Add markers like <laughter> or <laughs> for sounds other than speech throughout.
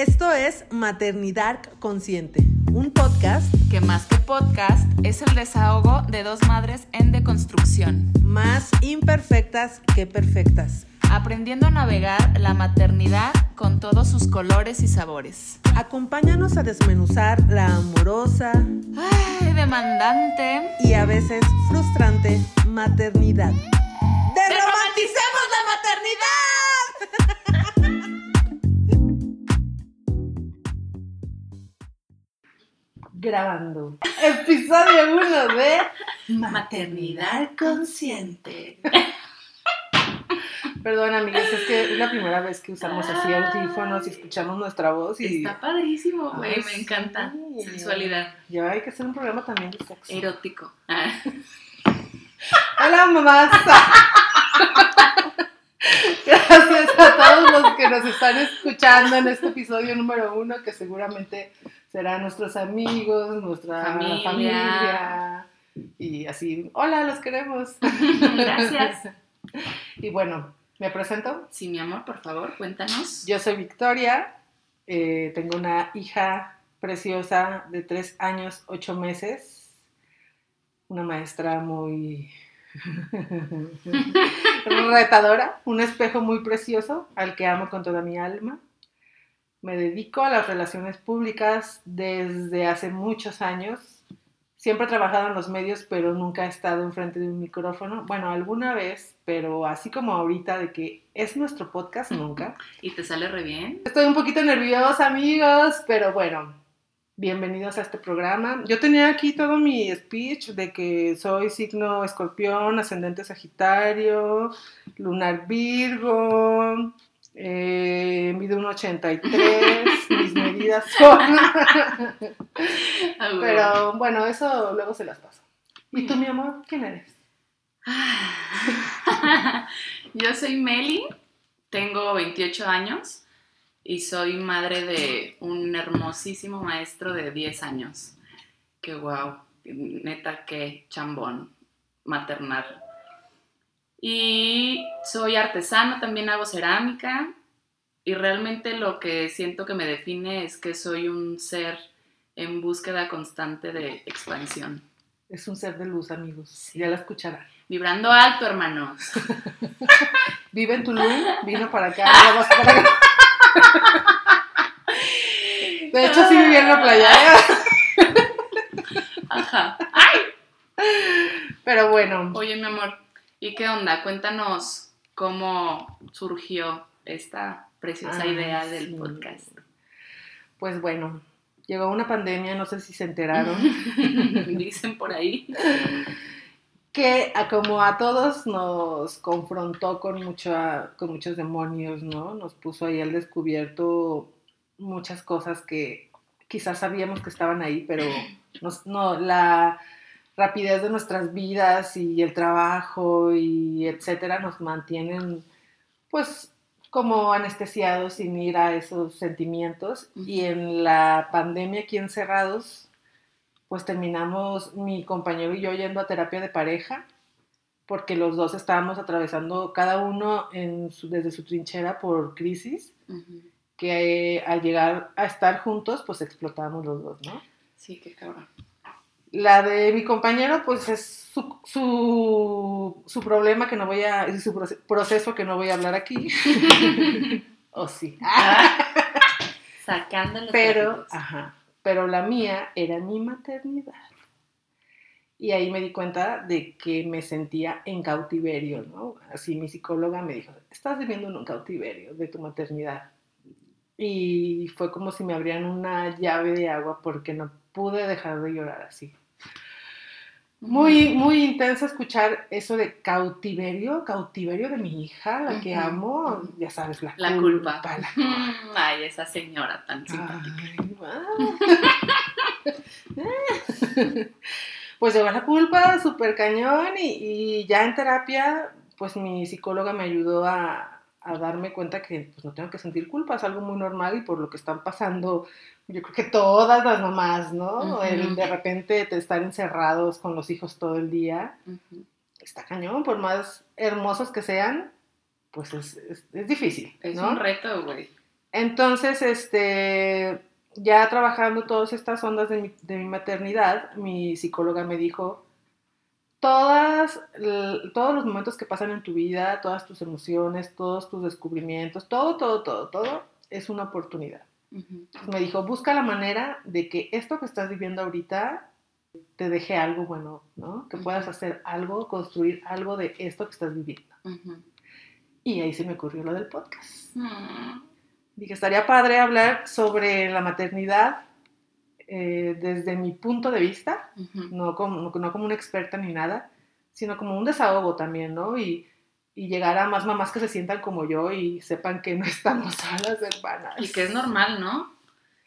Esto es Maternidad Consciente, un podcast que más que podcast es el desahogo de dos madres en deconstrucción, más imperfectas que perfectas, aprendiendo a navegar la maternidad con todos sus colores y sabores. Acompáñanos a desmenuzar la amorosa, ay, demandante y a veces frustrante maternidad. ¡Derromanticemos la Grabando. Episodio 1 de Maternidad consciente. Perdón, amigos, es que es la primera vez que usamos así audífonos y escuchamos nuestra voz y... Está padrísimo, güey, me encanta. sí. Sensualidad. Ya hay que hacer un programa también de sexo. Erótico. Ah. <laughs> Hola, mamás. <laughs> Gracias a todos los que nos están escuchando en este episodio número uno, que seguramente serán nuestros amigos, nuestra Familia. familia. Y así, hola, los queremos. <laughs> Gracias. Y bueno, me presento. Sí, mi amor, por favor, cuéntanos. Yo soy Victoria, eh, tengo una hija preciosa de tres años, ocho meses, una maestra muy <laughs> <laughs> retadora, un espejo muy precioso al que amo con toda mi alma. Me dedico a las relaciones públicas desde hace muchos años. Siempre he trabajado en los medios, pero nunca he estado enfrente de un micrófono. Bueno, alguna vez, pero así como ahorita de que es nuestro podcast, nunca. <laughs> ¿Y te sale re bien? Estoy un poquito nerviosa, amigos, pero bueno, bienvenidos a este programa. Yo tenía aquí todo mi speech de que soy signo escorpión, ascendente sagitario, lunar virgo, eh, mido un 83, <laughs> mis medidas son... Ah, <laughs> pero bueno, eso luego se las paso. ¿Y tú, mi amor, quién eres? <laughs> Yo soy Meli, tengo 28 años y soy madre de un hermosísimo maestro de 10 años. Qué guau, neta, qué chambón maternal. Y soy artesana, también hago cerámica y realmente lo que siento que me define es que soy un ser en búsqueda constante de expansión. Es un ser de luz, amigos. Ya la escucharán. Vibrando alto, hermanos. <laughs> Vive en Tulum, vino para acá, vamos para acá. De hecho, sí vivía en la playa. ¿eh? <laughs> Ajá. ¡Ay! Pero bueno, Oye, mi amor, ¿y qué onda? Cuéntanos cómo surgió esta preciosa Ah, idea del sí. podcast. pues bueno, llegó una pandemia, no sé si se enteraron, <laughs> Dicen por ahí. que a como a todos nos confrontó con, mucha, con muchos demonios, ¿no? Nos puso ahí al descubierto muchas cosas que quizás sabíamos que estaban ahí, pero nos- no, la rapidez de nuestras vidas y el trabajo y etcétera nos mantienen pues como anestesiados sin ir a esos sentimientos y en la pandemia aquí encerrados pues terminamos mi compañero y yo yendo a terapia de pareja porque los dos estábamos atravesando cada uno en su- desde su trinchera por crisis que eh, al llegar a estar juntos pues explotamos los dos, ¿no? Sí, qué cabrón. La de mi compañero, pues es su, su, su problema que no voy a, es su proce- proceso que no voy a hablar aquí. <laughs> o sí. Sacando los Pero, ajá, pero la mía era mi maternidad. Y ahí me di cuenta de que me sentía en cautiverio, ¿no? Así mi psicóloga me dijo, estás viviendo en un cautiverio de tu maternidad. Y fue como si me abrían una llave de agua porque no pude dejar de llorar así. Muy, muy intenso escuchar eso de cautiverio, cautiverio de mi hija, la que amo, ya sabes, la, La culpa. la Ay, esa señora tan simpática. Ay, wow. <laughs> pues llegó la culpa, súper cañón, y, y ya en terapia, pues mi psicóloga me ayudó a, a darme cuenta que pues, no tengo que sentir culpa, es algo muy normal y por lo que están pasando, yo creo que todas las mamás, ¿no? El de repente te estar encerrados con los hijos todo el día, está cañón, por más hermosos que sean, pues es, es- es difícil, Es ¿no? un reto, güey. Entonces, este, ya trabajando todas estas ondas de mi, de mi maternidad, mi psicóloga me dijo, todas, todos los momentos que pasan en tu vida, todas tus emociones, todos tus descubrimientos, todo, todo, todo, todo, es una oportunidad. Me dijo, busca la manera de que esto que estás viviendo ahorita te deje algo bueno, ¿no? Que puedas hacer algo, construir algo de esto que estás viviendo. Y ahí se me ocurrió lo del podcast. Mm. Dije, estaría padre hablar sobre la maternidad eh, desde mi punto de vista, no como, no, no como una experta ni nada, sino como un desahogo también, ¿no? Y, y llegar a más mamás que se sientan como yo y sepan que no <laughs> estamos solas, hermanas. Y que es normal, ¿no?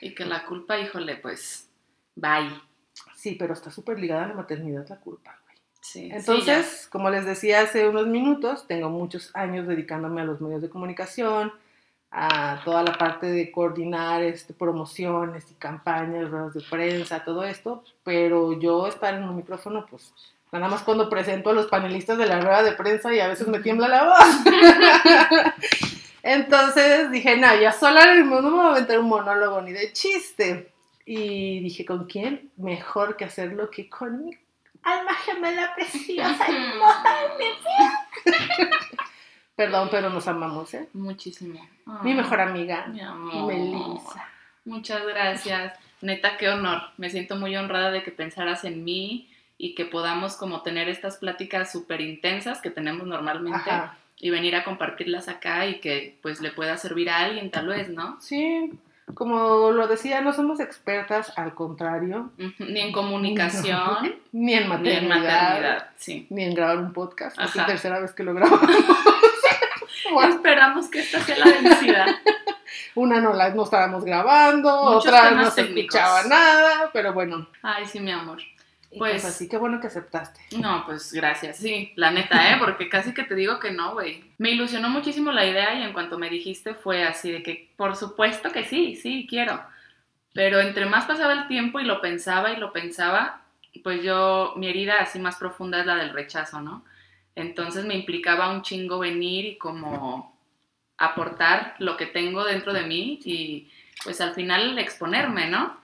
Y que la culpa, híjole, pues, bye. Sí, pero está súper ligada a la maternidad la culpa, güey. Sí, Entonces, como les decía hace unos minutos, tengo muchos años dedicándome a los medios de comunicación, a toda la parte de coordinar este, promociones y campañas, ruedas de prensa, todo esto, pero yo estar en un micrófono, pues nada más cuando presento a los panelistas de la rueda de prensa y a veces me tiembla la voz. <laughs> Entonces dije, no, ya sola no me voy a aventar un monólogo ni de chiste. Y dije, ¿con quién? Mejor que hacerlo que con mi alma gemela preciosa, hermosa de mi vida. <laughs> Perdón, pero nos amamos, ¿eh? Muchísimo. Mi Ay, mejor amiga, Mi amor. Melissa. Muchas gracias. Neta, qué honor. Me siento muy honrada de que pensaras en mí y que podamos como tener estas pláticas súper intensas que tenemos normalmente Ajá. y venir a compartirlas acá y que pues le pueda servir a alguien tal vez, ¿no? Sí, como lo decía, no somos expertas, al contrario, Ni en comunicación, <laughs> ni en ni maternidad, en maternidad, sí. ni en grabar un podcast. Es la tercera vez que lo grabamos. <laughs> Esperamos que esta sea la vencida. <laughs> Una no la no estábamos grabando, Muchos otra no se escuchaba nada, pero bueno. Ay, sí, mi amor. Pues- pues así, qué bueno que aceptaste. No, pues gracias, sí, la neta, ¿eh? Porque casi que te digo que no, güey. Me ilusionó muchísimo la idea y en cuanto me dijiste fue así de que, por supuesto que sí, sí, quiero. Pero entre más pasaba el tiempo y lo pensaba y lo pensaba, pues yo, mi herida así más profunda es la del rechazo, ¿no? Entonces me implicaba un chingo venir y como aportar lo que tengo dentro de mí y pues al final exponerme, ¿no?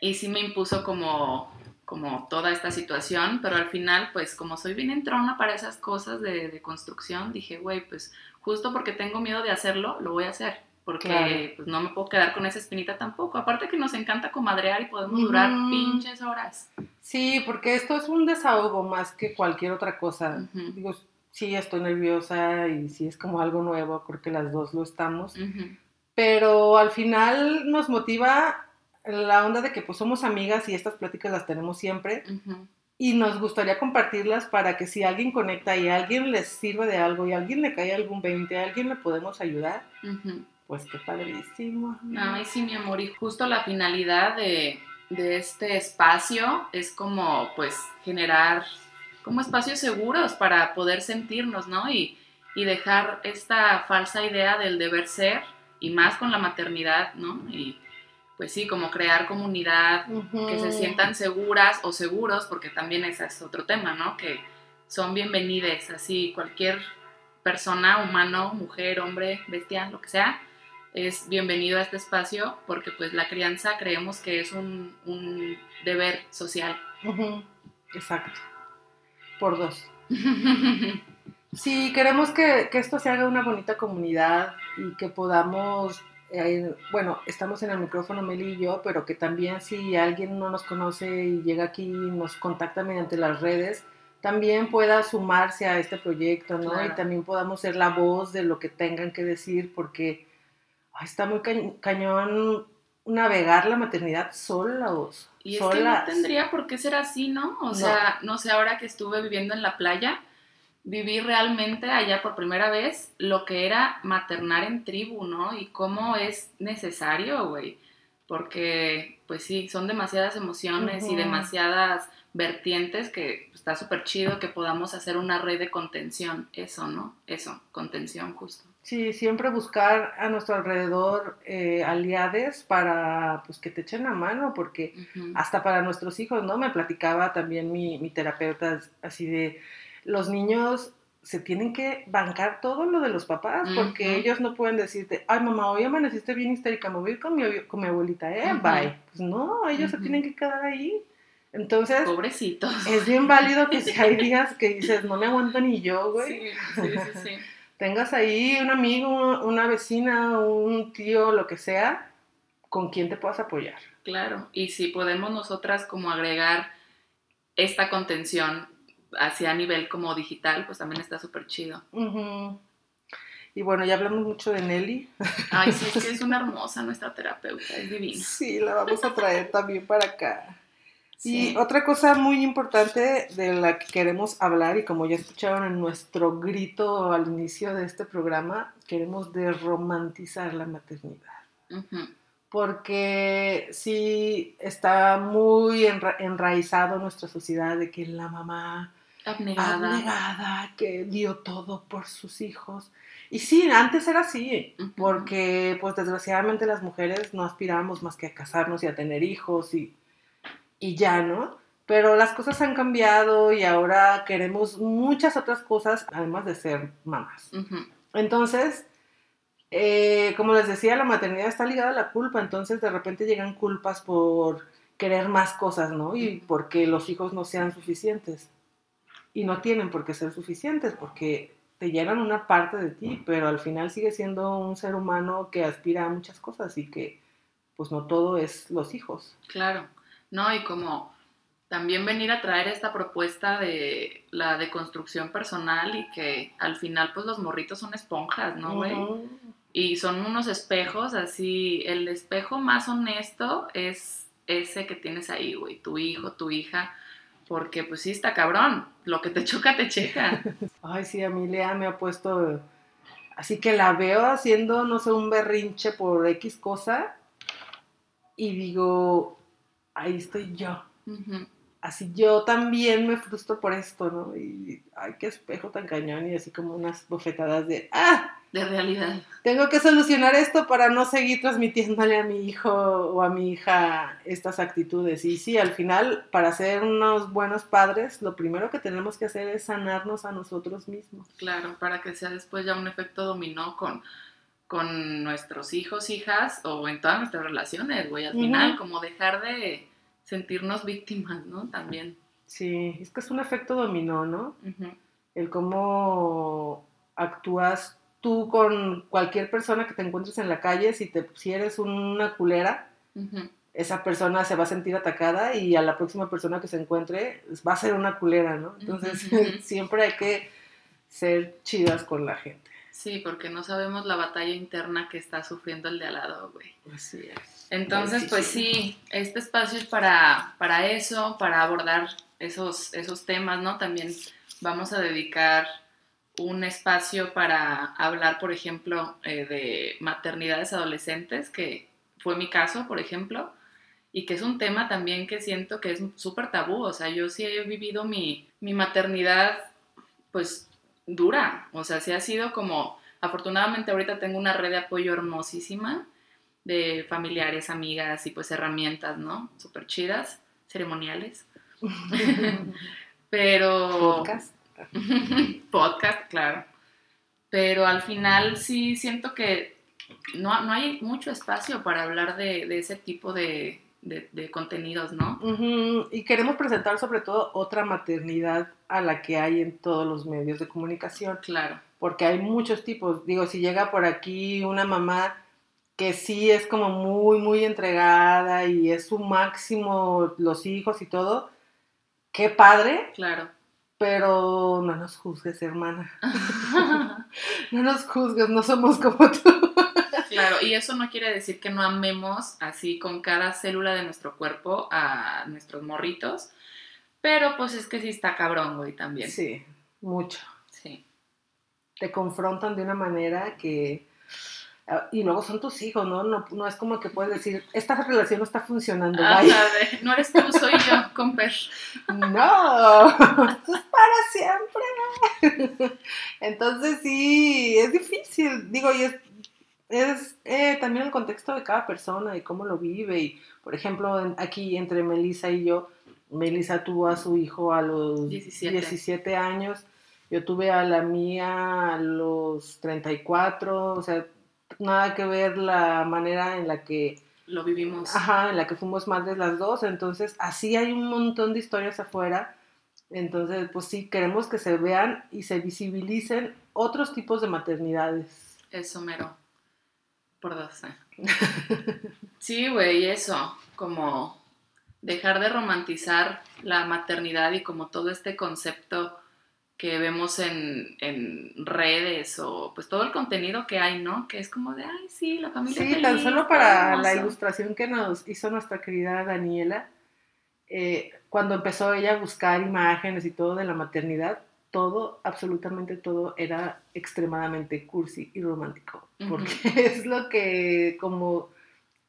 Y sí me impuso como como toda esta situación, pero al final, pues como soy bien entrona para esas cosas de, de construcción, dije, güey, pues justo porque tengo miedo de hacerlo, lo voy a hacer, porque Claro. pues no me puedo quedar con esa espinita tampoco. Aparte que nos encanta comadrear y podemos durar Ujú. pinches horas. Sí, porque esto es un desahogo más que cualquier otra cosa. Ujú. Digo, sí estoy nerviosa y sí es como algo nuevo, creo que las dos lo estamos. Ujú. Pero al final nos motiva la onda de que pues somos amigas y estas pláticas las tenemos siempre y nos gustaría compartirlas para que si alguien conecta y a alguien les sirve de algo y a alguien le cae algún 20, a alguien le podemos ayudar, pues qué padrísimo. Ay, sí, mi amor, y justo la finalidad de, de este espacio es como, pues, generar como espacios seguros para poder sentirnos, ¿no? Y, y dejar esta falsa idea del deber ser, y más con la maternidad, ¿no? Y pues sí, como crear comunidad, que se sientan seguras o seguros, porque también ese es otro tema, ¿no? Que son bienvenides, así cualquier persona, humano, mujer, hombre, bestia, lo que sea, es bienvenido a este espacio porque pues la crianza creemos que es un, un deber social. Exacto. Por dos. <laughs> Sí, queremos que, que esto se haga una bonita comunidad y que podamos, eh, bueno, estamos en el micrófono Meli y yo, pero que también si alguien no nos conoce y llega aquí y nos contacta mediante las redes, también pueda sumarse a este proyecto, ¿no? Claro. Y también podamos ser la voz de lo que tengan que decir, porque ay, está muy ca- cañón navegar la maternidad solos. Y es que no solas. tendría por qué ser así, ¿no? O No. sea, no sé, ahora que estuve viviendo en la playa, viví realmente allá por primera vez lo que era maternar en tribu, ¿no? Y cómo es necesario, güey. Porque, pues sí, son demasiadas emociones y demasiadas vertientes que está súper chido que podamos hacer una red de contención. Eso, ¿no? Eso, contención justo. Sí, siempre buscar a nuestro alrededor eh, aliades para pues que te echen la mano, porque hasta para nuestros hijos, ¿no? Me platicaba también mi, mi terapeuta así de los niños se tienen que bancar todo lo de los papás, porque ellos no pueden decirte, ay mamá, hoy amaneciste bien histérica, me voy a ir con mi, con mi abuelita, eh, bye. Pues no, ellos se tienen que quedar ahí. Entonces, Pobrecitos. es bien válido que si hay <laughs> días que dices, no me aguanto ni yo, güey, Sí, sí, sí, sí. <laughs> tengas ahí un amigo, una vecina, un tío, lo que sea, con quien te puedas apoyar. Claro, y si podemos nosotras como agregar esta contención hacia nivel como digital, pues también está súper chido. Y bueno, ya hablamos mucho de Nelly. <laughs> Ay, sí, es que es una hermosa nuestra terapeuta, es divina. Sí, la vamos a traer también para acá. Sí. Y otra cosa muy importante de la que queremos hablar, y como ya escucharon en nuestro grito al inicio de este programa, queremos desromantizar la maternidad. Porque sí está muy enra- enraizado en nuestra sociedad de que la mamá Abnegada. abnegada, que dio todo por sus hijos. Y sí, antes era así, Ujú. porque pues desgraciadamente las mujeres no aspirábamos más que a casarnos y a tener hijos y, y ya, ¿no? Pero las cosas han cambiado y ahora queremos muchas otras cosas además de ser mamás. Entonces, eh, como les decía, la maternidad está ligada a la culpa, entonces de repente llegan culpas por querer más cosas, ¿no? Y porque los hijos no sean suficientes. Y no tienen por qué ser suficientes, porque te llenan una parte de ti, pero al final sigue siendo un ser humano que aspira a muchas cosas y que pues no todo es los hijos. Claro, no, y como también venir a traer esta propuesta de la deconstrucción personal y que al final pues los morritos son esponjas, ¿no, güey? Y son unos espejos, así, el espejo más honesto es ese que tienes ahí, güey, tu hijo, tu hija, porque pues sí está cabrón, lo que te choca, te checa. <laughs> Ay, sí, a mí Lea me ha puesto. Así que la veo haciendo, no sé, un berrinche por X cosa. Y digo, ahí estoy yo. Así yo también me frustro por esto, ¿no? Y ay, qué espejo tan cañón. Y así como unas bofetadas de, ah, De realidad. tengo que solucionar esto para no seguir transmitiéndole a mi hijo o a mi hija estas actitudes. Y sí, al final, para ser unos buenos padres, lo primero que tenemos que hacer es sanarnos a nosotros mismos. Claro, para que sea después ya un efecto dominó con, con nuestros hijos, hijas o en todas nuestras relaciones, güey. Al final, como dejar de sentirnos víctimas, ¿no? También. Sí, es que es un efecto dominó, ¿no? El cómo actúas tú con cualquier persona que te encuentres en la calle, si, te, si eres una culera, esa persona se va a sentir atacada y a la próxima persona que se encuentre va a ser una culera, ¿no? Entonces <laughs> siempre hay que ser chidas con la gente. Sí, porque no sabemos la batalla interna que está sufriendo el de al lado, güey. Así es. Entonces, pues sí. sí, este espacio es para, para eso, para abordar esos, esos temas, ¿no? También vamos a dedicar un espacio para hablar, por ejemplo, eh, de maternidades adolescentes, que fue mi caso, por ejemplo, y que es un tema también que siento que es súper tabú. O sea, yo sí he vivido mi, mi maternidad, pues, dura. O sea, sí ha sido como, afortunadamente ahorita tengo una red de apoyo hermosísima de familiares, amigas y pues herramientas, ¿no? Súper chidas, ceremoniales. <laughs> <laughs> Pero... Podcast. <laughs> Podcast, claro. Pero al final sí siento que no, no hay mucho espacio para hablar de, de ese tipo de, de- de contenidos, ¿no? Y queremos presentar sobre todo otra maternidad a la que hay en todos los medios de comunicación. Claro. porque hay muchos tipos. Digo, si llega por aquí una mamá que sí es como muy, muy entregada y es su máximo los hijos y todo, qué padre, Claro. Pero no nos juzgues, hermana. <laughs> <laughs> No nos juzgues, no somos como tú. <laughs> Claro, y eso no quiere decir que no amemos así con cada célula de nuestro cuerpo a nuestros morritos, pero pues es que sí está cabrón, güey, también. Sí, mucho. Sí. Te confrontan de una manera que... ah, Y luego son tus hijos, ¿no? No, no es como que puedes decir, esta relación no está funcionando. Ajá, bye". de, no eres tú, soy yo, <laughs> comper. No, esto es para siempre. Entonces sí, es difícil. Digo, y es, es eh, también el contexto de cada persona y cómo lo vive. Y, por ejemplo, aquí entre Melissa y yo, Melissa tuvo a su hijo a los 17. 17 años Yo tuve a la mía a los 34, o sea, nada que ver la manera en la que lo vivimos. Ajá, en la que fuimos madres las dos, entonces así hay un montón de historias afuera. Entonces, pues sí, queremos que se vean y se visibilicen otros tipos de maternidades. Eso mero. Por dos. ¿eh? <laughs> sí, güey, eso, como dejar de romantizar la maternidad y como todo este concepto que vemos en, en, redes o pues todo el contenido que hay, ¿no? Que es como de, ay, sí, la familia. Sí, tan solo para la ilustración que nos hizo nuestra querida Daniela, eh, cuando empezó ella a buscar imágenes y todo de la maternidad, todo, absolutamente todo era extremadamente cursi y romántico, porque <laughs> es lo que como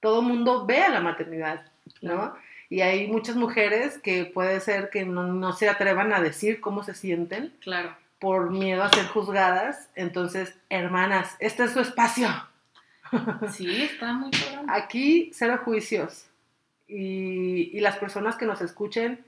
todo mundo ve a la maternidad, ¿no? Y hay muchas mujeres que puede ser que no, se atrevan a decir cómo se sienten. Claro. Por miedo a ser juzgadas. Entonces, hermanas, este es su espacio. Sí, está muy claro. Aquí, cero juicios. Y, las personas que nos escuchen,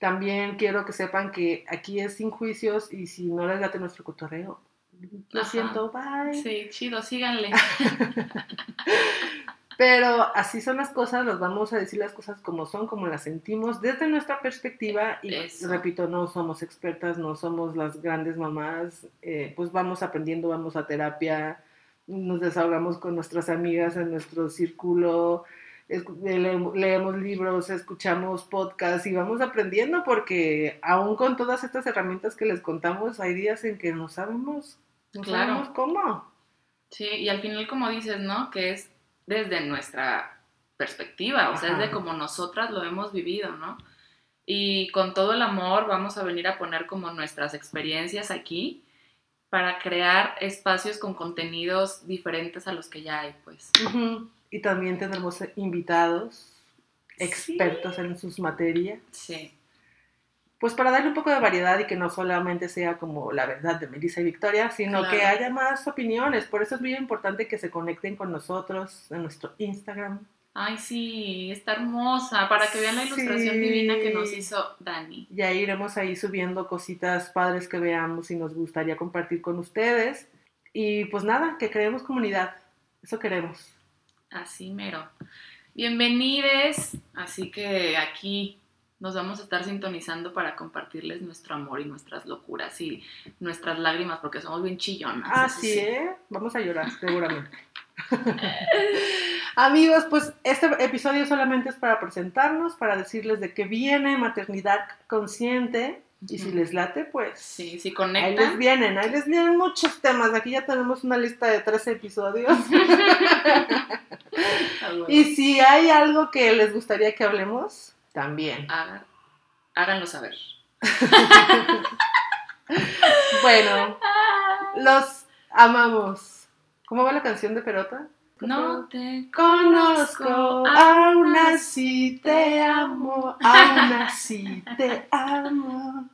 también quiero que sepan que aquí es sin juicios y si no les late nuestro cotorreo, lo siento, bye. Sí, chido, síganle. <laughs> Pero así son las cosas, nos vamos a decir las cosas como son, como las sentimos, desde nuestra perspectiva. Y repito, no somos expertas, no somos las grandes mamás, eh, pues vamos aprendiendo, vamos a terapia, nos desahogamos con nuestras amigas en nuestro círculo, leemos libros, escuchamos podcasts y vamos aprendiendo porque aún con todas estas herramientas que les contamos, hay días en que no sabemos, no sabemos cómo. Sí, y al final como dices, ¿no? Que es desde nuestra perspectiva, o sea, es de como nosotras lo hemos vivido, ¿no? Y con todo el amor vamos a venir a poner como nuestras experiencias aquí para crear espacios con contenidos diferentes a los que ya hay, pues. Y también tendremos invitados, expertos en sus materias. Sí pues para darle un poco de variedad y que no solamente sea como la verdad de Melissa y Victoria, sino que haya más opiniones. Por eso es muy importante que se conecten con nosotros en nuestro Instagram. Ay, sí, está hermosa, para que vean la ilustración divina que nos hizo Dani. Ya iremos ahí subiendo cositas padres que veamos y nos gustaría compartir con ustedes. Y pues nada, que creemos comunidad, eso queremos. Así mero. Bienvenides, así que aquí nos vamos a estar sintonizando para compartirles nuestro amor y nuestras locuras y nuestras lágrimas, porque somos bien chillonas. Ah, sí, ¿eh? Vamos a llorar, seguramente. <laughs> Amigos, pues este episodio solamente es para presentarnos, para decirles de qué viene maternidad consciente. Y si les late, pues. Sí, si conectan. Ahí les vienen, ahí les vienen muchos temas. Aquí ya tenemos una lista de tres episodios. <laughs> <laughs> Ah, y si hay algo que les gustaría que hablemos, también. háganlo saber. <laughs> bueno, los amamos. ¿Cómo va la canción de Perota? No te conozco, aún así te amo, aún así te amo.